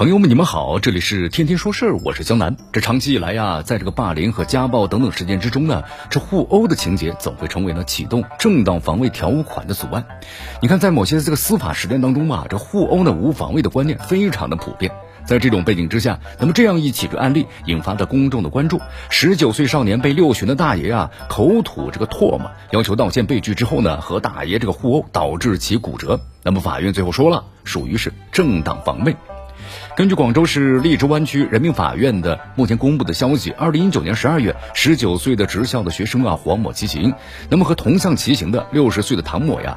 朋友们，你们好，这里是天天说事儿，我是江南。这长期以来呀，在这个霸凌和家暴等等事件之中呢，这互殴的情节总会成为呢启动正当防卫条款的阻碍。你看，在某些这个司法实践当中嘛，这互殴呢无防卫的观念非常的普遍。在这种背景之下，那么这样一起这案例引发的公众的关注。十九岁少年被六旬的大爷啊口吐这个唾沫，要求道歉被拒之后呢，和大爷这个互殴导致其骨折。那么法院最后说了，属于是正当防卫。根据广州市荔枝湾区人民法院的目前公布的消息，二零一九年十二月，十九岁的职校的学生啊黄某骑行，那么和同向骑行的六十岁的唐某呀。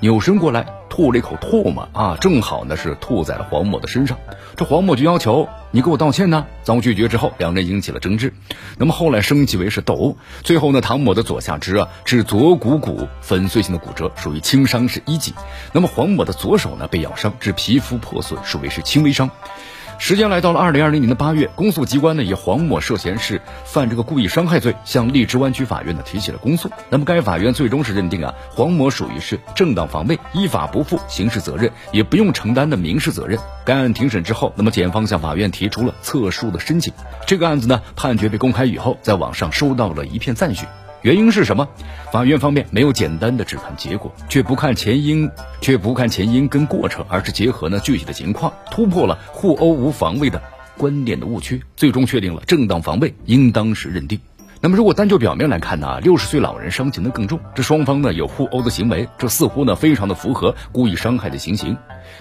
扭身过来吐了一口唾沫啊，正好呢是吐在了黄某的身上。这黄某就要求你给我道歉呢，遭拒绝之后，两人引起了争执。那么后来升级为是斗殴，最后呢唐某的左下肢啊致左股骨粉碎性的骨折，属于轻伤是一级。那么黄某的左手呢被咬伤致皮肤破损，属于是轻微伤。时间来到了二零二零年的八月，公诉机关呢以黄某涉嫌是犯这个故意伤害罪，向荔枝湾区法院呢提起了公诉。那么该法院最终是认定啊，黄某属于是正当防卫，依法不负刑事责任，也不用承担的民事责任。该案庭审之后，那么检方向法院提出了撤诉的申请。这个案子呢判决被公开以后，在网上收到了一片赞许。原因是什么？法院方面没有简单的只看结果，却不看前因，却不看前因跟过程，而是结合呢具体的情况，突破了互殴无防卫的观念的误区，最终确定了正当防卫应当是认定。那么如果单就表面来看呢，六十岁老人伤情的更重，这双方呢有互殴的行为，这似乎呢非常的符合故意伤害的情形。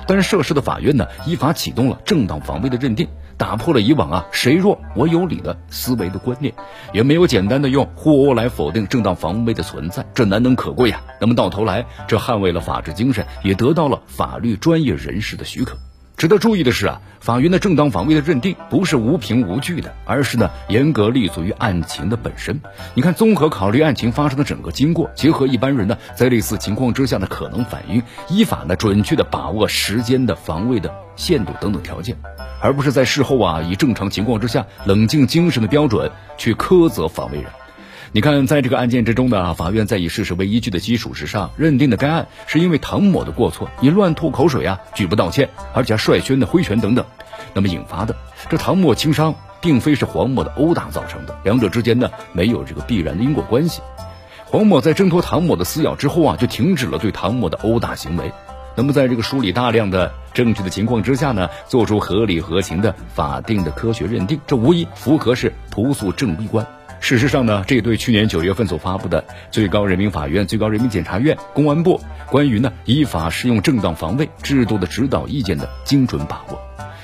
但是涉事的法院呢依法启动了正当防卫的认定。打破了以往啊谁弱我有理的思维的观念，也没有简单的用互殴来否定正当防卫的存在，这难能可贵呀。那么到头来，这捍卫了法治精神，也得到了法律专业人士的许可。值得注意的是啊，法院的正当防卫的认定不是无凭无据的，而是呢严格立足于案情的本身。你看，综合考虑案情发生的整个经过，结合一般人呢在类似情况之下的可能反应，依法呢准确的把握时间的防卫的限度等等条件。而不是在事后啊，以正常情况之下冷静精神的标准去苛责防卫人。你看，在这个案件之中呢，法院在以事实为依据的基础之上，认定的该案是因为唐某的过错，你乱吐口水啊，拒不道歉，而且率先的挥拳等等，那么引发的这唐某轻伤，并非是黄某的殴打造成的，两者之间呢没有这个必然的因果关系。黄某在挣脱唐某的撕咬之后啊，就停止了对唐某的殴打行为。那么，在这个梳理大量的证据的情况之下呢，做出合理合情的法定的科学认定，这无疑符合是朴素正义观。事实上呢，这对去年九月份所发布的最高人民法院、最高人民检察院、公安部关于呢依法适用正当防卫制度的指导意见的精准把握。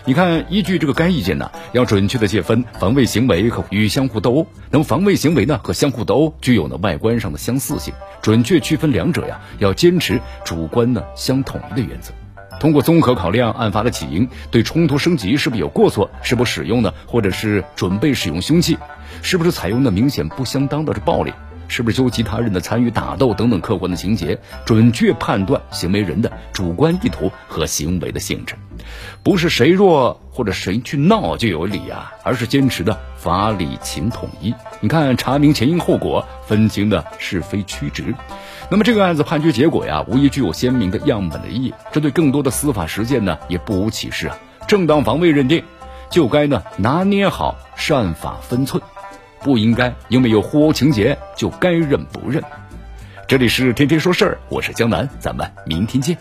你看，依据这个该意见呢，要准确的界分防卫行为和与相互斗殴。那么，防卫行为呢和相互斗殴具有呢外观上的相似性，准确区分两者呀，要坚持主观呢相统一的原则。通过综合考量案发的起因，对冲突升级是不是有过错，是否使用呢，或者是准备使用凶器，是不是采用的明显不相当的暴力。是不是纠其他人的参与打斗等等客观的情节，准确判断行为人的主观意图和行为的性质，不是谁弱或者谁去闹就有理啊，而是坚持的法理情统一。你看，查明前因后果，分清的是非曲直。那么这个案子判决结果呀，无疑具有鲜明的样本的意义。这对更多的司法实践呢，也不无启示啊。正当防卫认定，就该呢拿捏好善法分寸。不应该因为有互殴情节就该认不认。这里是天天说事儿，我是江南，咱们明天见。